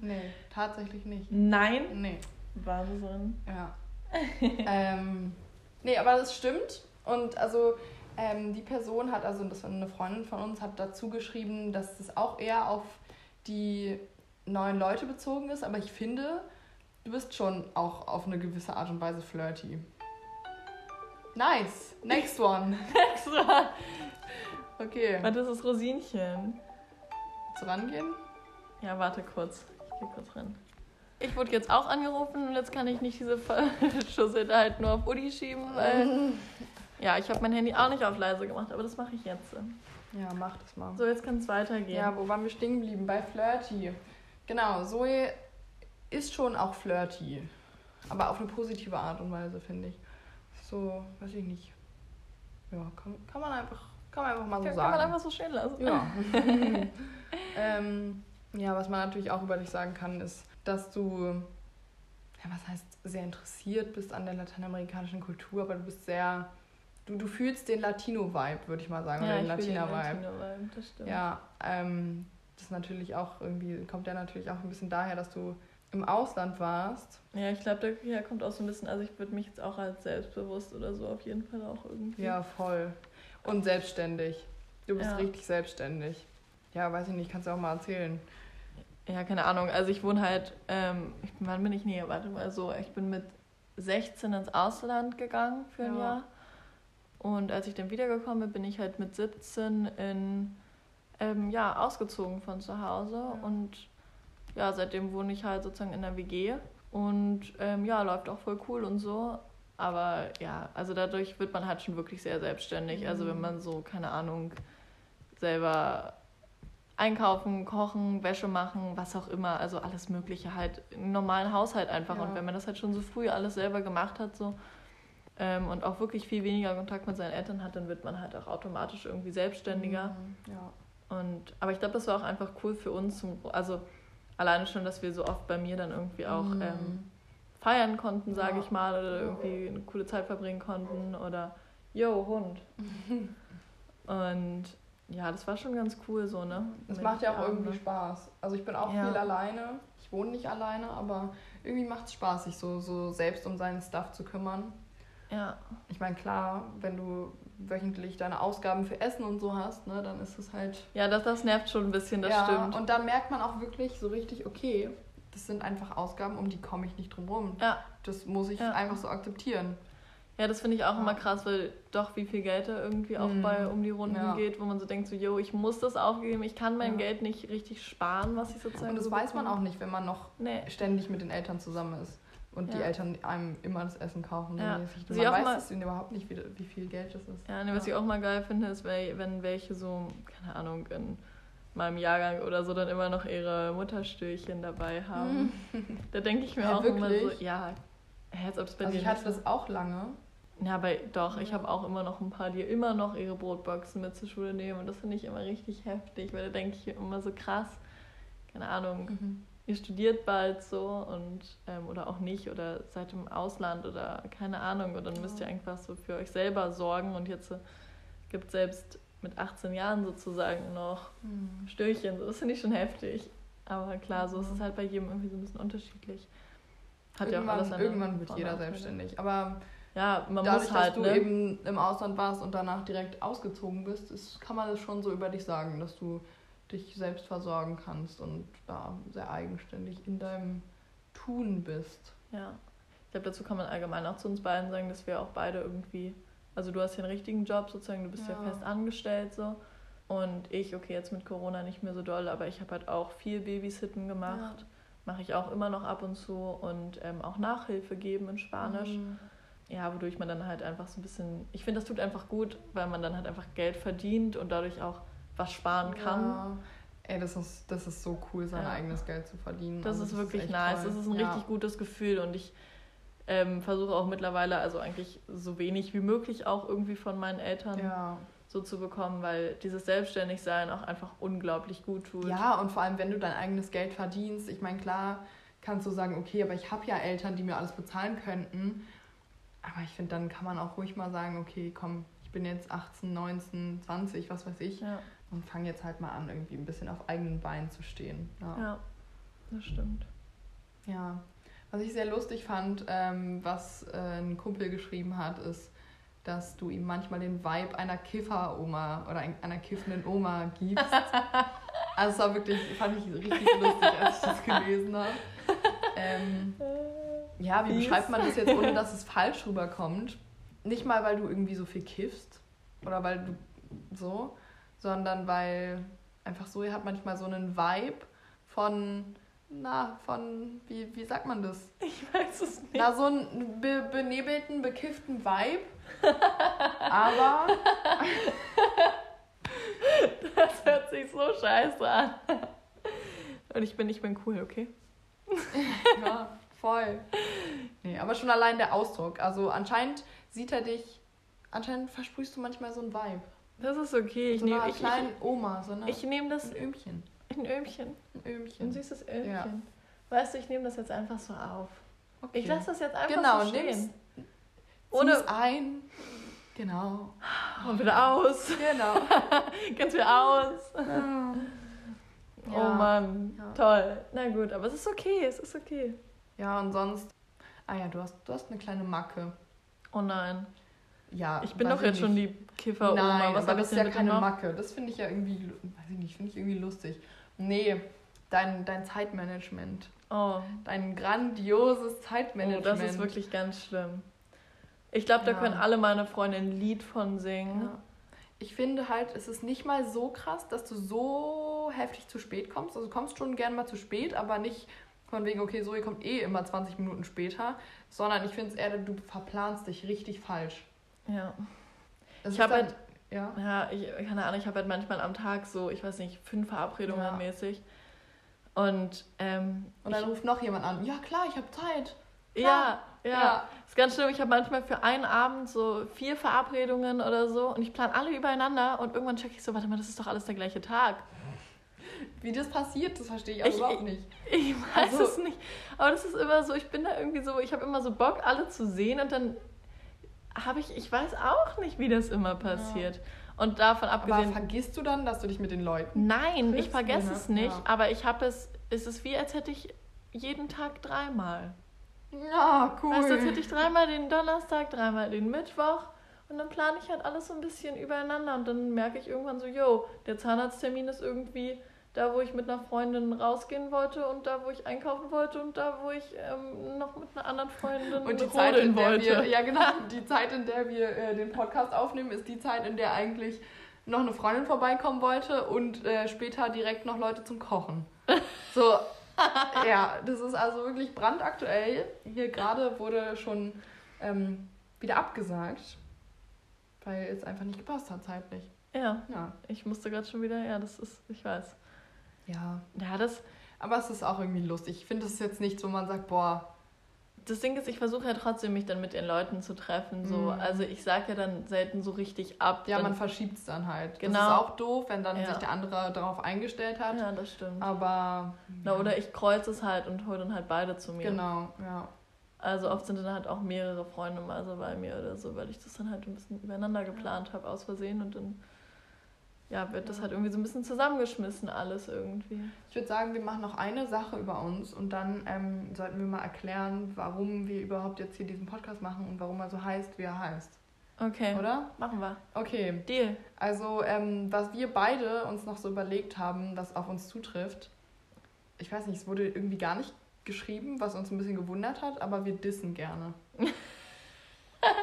Nee, tatsächlich nicht. Nein. Nee. Wahnsinn. Ja. <laughs> ähm, nee, aber das stimmt. Und also ähm, die Person hat, also das war eine Freundin von uns, hat dazu geschrieben, dass das auch eher auf die neuen Leute bezogen ist. Aber ich finde, du bist schon auch auf eine gewisse Art und Weise flirty. Nice. Next one. <laughs> Extra. Okay. Warte, das ist Rosinchen. Willst du rangehen? Ja, warte kurz. Ich geh kurz ran. Ich wurde jetzt auch angerufen und jetzt kann ich nicht diese <laughs> Verschusselte halt nur auf Udi schieben, weil. Ja, ich habe mein Handy auch nicht auf leise gemacht, aber das mache ich jetzt. Ja, mach das mal. So, jetzt kann es weitergehen. Ja, wo waren wir stehen geblieben? Bei Flirty. Genau, Zoe ist schon auch flirty. Aber auf eine positive Art und Weise, finde ich. So, weiß ich nicht. Ja, kann, kann man einfach, kann man einfach mal so kann, sagen. kann man einfach so stehen lassen. ja. <laughs> <laughs> ähm, ja, was man natürlich auch über dich sagen kann, ist, dass du, ja, was heißt, sehr interessiert bist an der lateinamerikanischen Kultur, aber du bist sehr, du, du fühlst den Latino-Vibe, würde ich mal sagen, oder den Latina-Vibe. Latino-Vibe, das stimmt. Ja, ähm, das ist natürlich auch irgendwie, kommt ja natürlich auch ein bisschen daher, dass du im Ausland warst. Ja, ich glaube, daher kommt auch so ein bisschen, also ich würde mich jetzt auch als selbstbewusst oder so auf jeden Fall auch irgendwie. Ja, voll. Und selbstständig. Du bist Ja. richtig selbstständig. Ja, weiß ich nicht, kannst du auch mal erzählen. Ja, keine Ahnung. Also ich wohne halt, ähm, ich, wann bin ich näher? Warte mal so, ich bin mit 16 ins Ausland gegangen für ein Ja. Jahr. Und als ich dann wiedergekommen bin, bin ich halt mit 17 in, ähm, ja, ausgezogen von zu Hause. Ja. Und ja, seitdem wohne ich halt sozusagen in der WG. Und ähm, ja, läuft auch voll cool und so. Aber ja, also dadurch wird man halt schon wirklich sehr selbstständig. Also wenn Mhm. man so, keine Ahnung, selber einkaufen, kochen, Wäsche machen, was auch immer, also alles Mögliche halt, einen normalen Haushalt einfach. Ja. Und wenn man das halt schon so früh alles selber gemacht hat, so ähm, und auch wirklich viel weniger Kontakt mit seinen Eltern hat, dann wird man halt auch automatisch irgendwie selbstständiger. Mhm, Ja. Und aber ich glaube, das war auch einfach cool für uns, zum, also alleine schon, dass wir so oft bei mir dann irgendwie auch Mhm. ähm, feiern konnten, sage Ja. ich mal, oder irgendwie eine coole Zeit verbringen konnten oder yo, Hund. <laughs> Und ja, das war schon ganz cool so, ne? Es Mit macht ja auch Abend, irgendwie ne? Spaß. Also ich bin auch Ja. viel alleine. Ich wohne nicht alleine, aber irgendwie macht es Spaß, sich so, so selbst um seinen Stuff zu kümmern. Ja, Ich meine, klar, wenn du wöchentlich deine Ausgaben für Essen und so hast, ne, dann ist es halt ja das, das nervt schon ein bisschen, das ja, stimmt. Und dann merkt man auch wirklich so richtig, okay, das sind einfach Ausgaben, um die komme ich nicht drum rum. Ja, Das muss ich Ja. einfach so akzeptieren. Ja, das finde ich auch Ja. immer krass, weil doch wie viel Geld da irgendwie auch Mhm. bei um die Runden Ja. geht, wo man so denkt, so, yo, ich muss das aufgeben, ich kann mein Ja. Geld nicht richtig sparen, was ich sozusagen Und das so weiß man bekomme. auch nicht, wenn man noch Nee. ständig mit den Eltern zusammen ist und die. Eltern einem immer das Essen kaufen. Ja. mäßig. Man ich auch weiß mal- es überhaupt nicht, wie, wie viel Geld das ist. Ja, ne, was ich auch mal geil finde, ist, wenn welche so, keine Ahnung, in meinem Jahrgang oder so dann immer noch ihre Mutterstörchen dabei haben. Da denke ich mir Ja, auch immer so, wirklich? ja, als ob es bei Also dir ich hatte das auch lange. Ja, aber doch, ich habe auch immer noch ein paar, die immer noch ihre Brotboxen mit zur Schule nehmen und das finde ich immer richtig heftig, weil da denke ich immer so krass, keine Ahnung, Mhm. ihr studiert bald so und ähm, oder auch nicht oder seid im Ausland oder keine Ahnung und dann müsst ihr einfach so für euch selber sorgen und jetzt äh, gibt selbst mit 18 Jahren sozusagen noch Mhm. Störchen, so, das finde ich schon heftig. Aber klar, so ist es Mhm. halt bei jedem irgendwie so ein bisschen unterschiedlich. Hat ja auch Irgendwann, alles irgendwann wird jeder selbstständig. Aber Ja, man dadurch, muss halt, dass du ne? eben im Ausland warst und danach direkt ausgezogen bist, ist, kann man das schon so über dich sagen, dass du dich selbst versorgen kannst und da sehr eigenständig in deinem Tun bist. Ja. Ich glaube, dazu kann man allgemein auch zu uns beiden sagen, dass wir auch beide irgendwie, also du hast ja einen richtigen Job sozusagen, du bist ja, Ja. fest angestellt so. Und ich, okay, jetzt mit Corona nicht mehr so doll, aber ich habe halt auch viel Babysitten gemacht. Mache ich auch immer noch ab und zu und ähm, auch Nachhilfe geben in Spanisch. Mhm. Ja, wodurch man dann halt einfach so ein bisschen, ich finde, das tut einfach gut, weil man dann halt einfach Geld verdient und dadurch auch was sparen kann. Ja. Ey, das ist, das ist so cool, sein Ja. eigenes Geld zu verdienen. Das Also ist wirklich echt nice. toll. Das ist ein ja. richtig gutes Gefühl und ich ähm, versuche auch mittlerweile, also eigentlich so wenig wie möglich auch irgendwie von meinen Eltern Ja. so zu bekommen, weil dieses Selbstständigsein auch einfach unglaublich gut tut. ja, und vor allem, wenn du dein eigenes Geld verdienst, ich meine, klar kannst du sagen, okay, aber ich habe ja Eltern, die mir alles bezahlen könnten. Aber ich finde, dann kann man auch ruhig mal sagen, okay, komm, ich bin jetzt 18, 19, 20, was weiß ich. Ja, Und fange jetzt halt mal an, irgendwie ein bisschen auf eigenen Beinen zu stehen. Ja. ja das stimmt. Ja, was ich sehr lustig fand, ähm, was äh, ein Kumpel geschrieben hat, ist, dass du ihm manchmal den Vibe einer Kiffer-Oma oder ein- einer kiffenden Oma gibst. <laughs> also es war wirklich, fand ich richtig lustig, als ich das gelesen habe. <laughs> Ähm, ja, wie Fies. beschreibt man das jetzt, ohne dass es falsch rüberkommt? Nicht mal, weil du irgendwie so viel kiffst oder weil du so, sondern weil einfach so, ihr habt manchmal so einen Vibe von, na, von, wie, wie sagt man das? Ich weiß es nicht. Na, so einen be benebelten, bekifften Vibe. Aber, <laughs> Das hört sich so scheiße an. Und ich bin, ich bin cool, okay? <laughs> ja, voll. Nee, aber schon allein der Ausdruck. Also anscheinend sieht er dich, anscheinend versprühst du manchmal so einen Vibe. Das ist okay. Ich so nehme ich, kleinen Oma, so eine, ich, ich nehm das ein Ömchen. ein Ömchen. Ein Ein Ömchen. süßes Ömchen. Ja. Weißt du, ich nehme das jetzt einfach so auf. Okay. Ich lasse das jetzt einfach Genau, so stehen. nimm's. Ohne ein. Genau. und wieder aus. Genau. <laughs> Ganz wieder aus. <laughs> ja. Oh Mann, Ja. toll. Na gut, aber es ist okay, es ist okay. Ja, und sonst. Ah ja, du hast, du hast eine kleine Macke. Oh nein. Ja, Ich bin doch jetzt schon nicht. die Kiffer-Oma. Nein, Was aber das ist ja keine gemacht? Macke. Das finde ich ja irgendwie, weiß ich nicht, finde ich irgendwie lustig. Nee, dein, dein Zeitmanagement. Oh. Dein grandioses oh, Zeitmanagement. das ist wirklich ganz schlimm. Ich glaube, da Ja. können alle meine Freunde ein Lied von singen. Ja. Ich finde halt, es ist nicht mal so krass, dass du so heftig zu spät kommst. Also du kommst schon gern mal zu spät, aber nicht von wegen, okay, so, ihr kommt eh immer 20 Minuten später, sondern ich finde es eher, du verplanst dich richtig falsch. Ja. Es Ich ist hab dann- halt- Ja. Ja, ich, keine Ahnung, ich habe halt manchmal am Tag so, ich weiß nicht, fünf Verabredungen Ja. mäßig. Und, ähm, Und dann ich, ruft noch jemand an. Ja, klar, ich habe Zeit. ja, ja, Ja. Ist ganz schlimm. Ich habe manchmal für einen Abend so vier Verabredungen oder so und ich plane alle übereinander und irgendwann checke ich so, warte mal, das ist doch alles der gleiche Tag. Wie das passiert, das verstehe ich auch Ich- überhaupt nicht. Ich weiß Also- es nicht. Aber das ist immer so, ich bin da irgendwie so, ich habe immer so Bock, alle zu sehen und dann habe ich, ich weiß auch nicht, wie das immer passiert. Und davon Aber abgesehen. vergisst du dann, dass du dich mit den Leuten. Nein, ich vergesse ne? es nicht, Ja. aber ich habe es, es ist wie, als hätte ich jeden Tag dreimal. Ja, cool. Weißt du, als hätte ich dreimal den Donnerstag, dreimal den Mittwoch und dann plane ich halt alles so ein bisschen übereinander und dann merke ich irgendwann so, yo, der Zahnarzttermin ist irgendwie da, wo ich mit einer Freundin rausgehen wollte und da, wo ich einkaufen wollte und da, wo ich ähm, noch mit einer anderen Freundin Und die Zeit, in der wollte. wir, ja genau, die Zeit, in der wir äh, den Podcast aufnehmen, ist die Zeit, in der eigentlich noch eine Freundin vorbeikommen wollte und äh, später direkt noch Leute zum Kochen. <laughs> So, ja, das ist also wirklich brandaktuell. Hier gerade wurde schon ähm, wieder abgesagt, weil es einfach nicht gepasst hat zeitlich. Ja, Ja. ich musste gerade schon wieder, ja, das ist, ich weiß. Ja. Ja, das, Aber es ist auch irgendwie lustig. Ich finde, das ist jetzt nichts, wo man sagt, boah, das Ding ist, ich versuche ja trotzdem, mich dann mit den Leuten zu treffen. So. Mhm. Also ich sage ja dann selten so richtig ab. ja, man verschiebt es dann halt. Das Genau. ist auch doof, wenn dann Ja. sich der andere darauf eingestellt hat. Ja, das stimmt. Aber. Na, oder ich kreuze es halt und hole dann halt beide zu mir. Genau, ja. Also oft sind dann halt auch mehrere Freunde mal so bei mir oder so, weil ich das dann halt ein bisschen übereinander geplant habe aus Versehen und dann ja, wird das halt irgendwie so ein bisschen zusammengeschmissen alles irgendwie. Ich würde sagen, wir machen noch eine Sache über uns und dann ähm, sollten wir mal erklären, warum wir überhaupt jetzt hier diesen Podcast machen und warum er so heißt, wie er heißt. Okay, Oder? machen wir. Okay. Deal. Also, ähm, was wir beide uns noch so überlegt haben, was auf uns zutrifft, ich weiß nicht, es wurde irgendwie gar nicht geschrieben, was uns ein bisschen gewundert hat, aber wir dissen gerne. <laughs>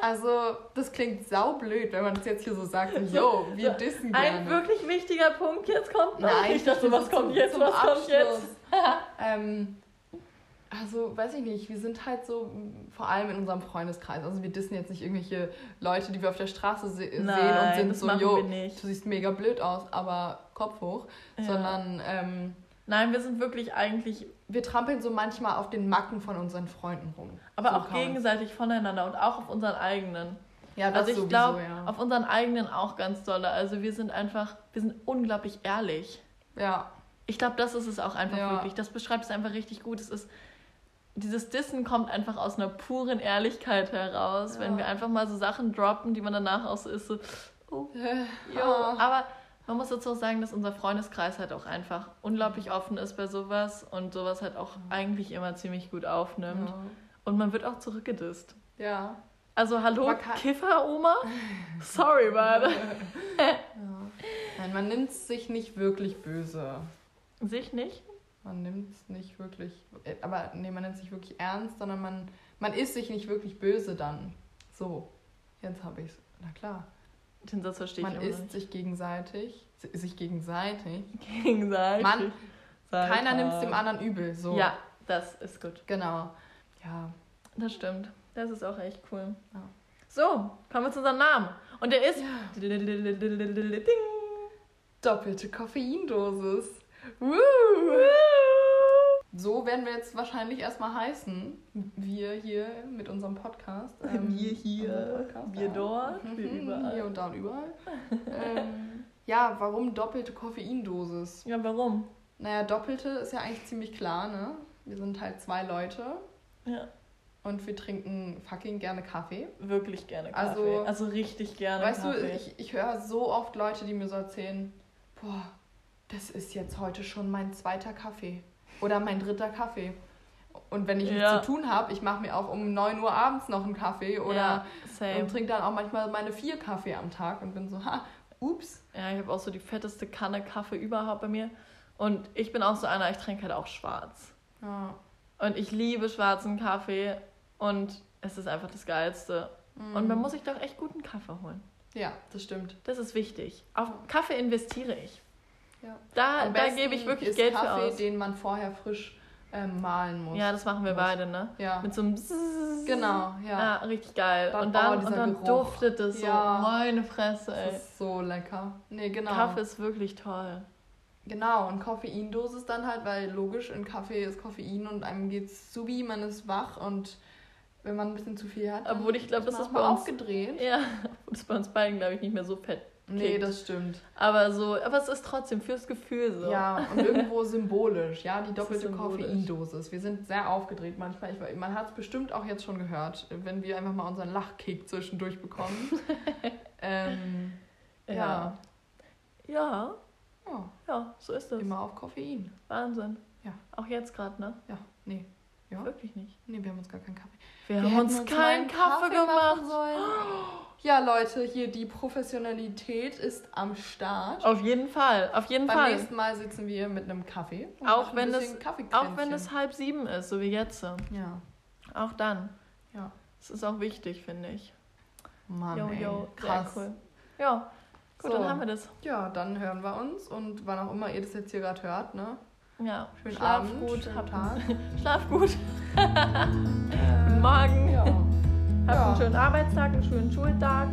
Also, das klingt saublöd, wenn man das jetzt hier so sagt, so, yo, wir dissen gerne. Ein wirklich wichtiger Punkt jetzt kommt noch. Nein, ich dachte, was kommt jetzt, zum was kommt jetzt? Abschluss. <laughs> <laughs> ähm, Also, weiß ich nicht, wir sind halt so, m, vor allem in unserem Freundeskreis. Also, wir dissen jetzt nicht irgendwelche Leute, die wir auf der Straße se sehen und Nein, sind so, jo, du siehst mega blöd aus, aber Kopf hoch. Ja. Sondern ähm, Nein, wir sind wirklich eigentlich, wir trampeln so manchmal auf den Macken von unseren Freunden rum. aber so auch gegenseitig voneinander und auch auf unseren eigenen. Ja, das Also ich glaube, ja. auf unseren eigenen auch ganz dolle. Also wir sind einfach, wir sind unglaublich ehrlich. Ja, Ich glaube, das ist es auch einfach Ja. wirklich. Das beschreibt es einfach richtig gut. Es ist, dieses Dissen kommt einfach aus einer puren Ehrlichkeit heraus, Ja. wenn wir einfach mal so Sachen droppen, die man danach auch so ist, so, oh, jo. Ah. Aber man muss dazu auch sagen, dass unser Freundeskreis halt auch einfach unglaublich offen ist bei sowas und sowas halt auch eigentlich immer ziemlich gut aufnimmt. Und man wird auch zurückgedisst. ja. Also hallo, Man Kiffer-Oma? <laughs> Sorry, Mann. ja. <laughs> Nein, man nimmt es sich nicht wirklich böse. Sich nicht? Man nimmt es nicht wirklich, äh, aber nee, man nimmt es nicht wirklich ernst, sondern man, man ist sich nicht wirklich böse dann. So, jetzt habe ich es. Na klar. Den Satz verstehe ich Man ist sich gegenseitig, si- sich gegenseitig. <laughs> Gegenseitig. Seit Keiner nimmt es dem anderen übel. So. Ja, das ist gut. Genau. Ja. Das stimmt. Das ist auch echt cool. Ja. So, kommen wir zu unserem Namen. Und der ist. Ding. Doppelte Koffeindosis. Woo! So werden wir jetzt wahrscheinlich erstmal heißen. Wir hier mit unserem Podcast. <laughs> ähm, Wir hier, Podcast, wir dort, wir <laughs> überall. Hier und da und überall. <laughs> ähm, ja, warum doppelte Koffeindosis? Ja, warum? Naja, doppelte ist ja eigentlich ziemlich klar, ne? Wir sind halt zwei Leute Ja, und wir trinken fucking gerne Kaffee. wirklich gerne Kaffee. Also- Also, richtig gerne weißt Kaffee. du, ich, ich höre so oft Leute, die mir so erzählen, boah, das ist jetzt heute schon mein zweiter Kaffee oder mein dritter Kaffee. Und wenn ich nichts Ja. zu tun habe, ich mache mir auch um 9 Uhr abends noch einen Kaffee oder ja, und trinke dann auch manchmal meine vier Kaffee am Tag und bin so, ha, ups. Ja, ich habe auch so die fetteste Kanne Kaffee überhaupt bei mir. Und ich bin auch so einer, ich trinke halt auch schwarz. Ja. Und ich liebe schwarzen Kaffee und es ist einfach das Geilste. Und man muss sich doch echt guten Kaffee holen. Ja, das stimmt. Das ist wichtig. Auf Kaffee investiere ich. Ja. Da, Am da gebe ich wirklich ist Geld Kaffee, für aus. den man vorher frisch ähm, mahlen muss. Ja, das machen wir Muss. beide, ne? Ja. Mit so einem Zzzz. Genau, Ja, ja. richtig geil. Dann- und dann, oh, und dann Geruch. duftet es so. Ja. Meine Fresse, Das ey. ist so lecker. Nee, genau. Kaffee ist wirklich toll. Genau, und Koffeindosis dann halt, weil logisch, in Kaffee ist Koffein und einem geht's subi, man ist wach und wenn man ein bisschen zu viel hat, Obwohl ich glaube, das ist bei uns. aufgedreht. Ja, <laughs> das ist bei uns beiden, glaube ich, nicht mehr so fett. Nee, das stimmt. Aber so, aber es ist trotzdem fürs Gefühl so. Ja, und irgendwo <laughs> symbolisch, ja, die doppelte. Koffeindosis. Wir sind sehr aufgedreht manchmal. Ich, man hat es bestimmt auch jetzt schon gehört, wenn wir einfach mal unseren Lachkick zwischendurch bekommen. <laughs> ähm, Ja. ja. Ja, ja, so ist das. immer auf Koffein. Wahnsinn. Ja. Auch jetzt gerade, ne? Ja, nee. Ja. Wirklich nicht. Nee, wir haben uns gar keinen Kaffee. Wir, Wir haben uns keinen einen Kaffee, machen gemacht. sollen. <gasps> Ja, Leute, hier die Professionalität ist am Start. Auf jeden Fall, auf jeden Beim Fall. nächsten Mal sitzen wir mit einem Kaffee. und Auch wenn ein es- Auch wenn es halb sieben ist, so wie jetzt. Ja, Auch dann. ja. Das ist auch wichtig, finde ich. Mann, Jo, ey. jo, krass. sehr cool. Ja, gut, So. dann haben wir das. Ja, dann hören wir uns und wann auch immer ihr das jetzt hier gerade hört, ne? Ja, Schönen schlaf Abend, gut, schönen Tag. <laughs> Schlaf gut. <laughs> Guten Morgen. Ja. Habt Ja. einen schönen Arbeitstag, einen schönen Schultag.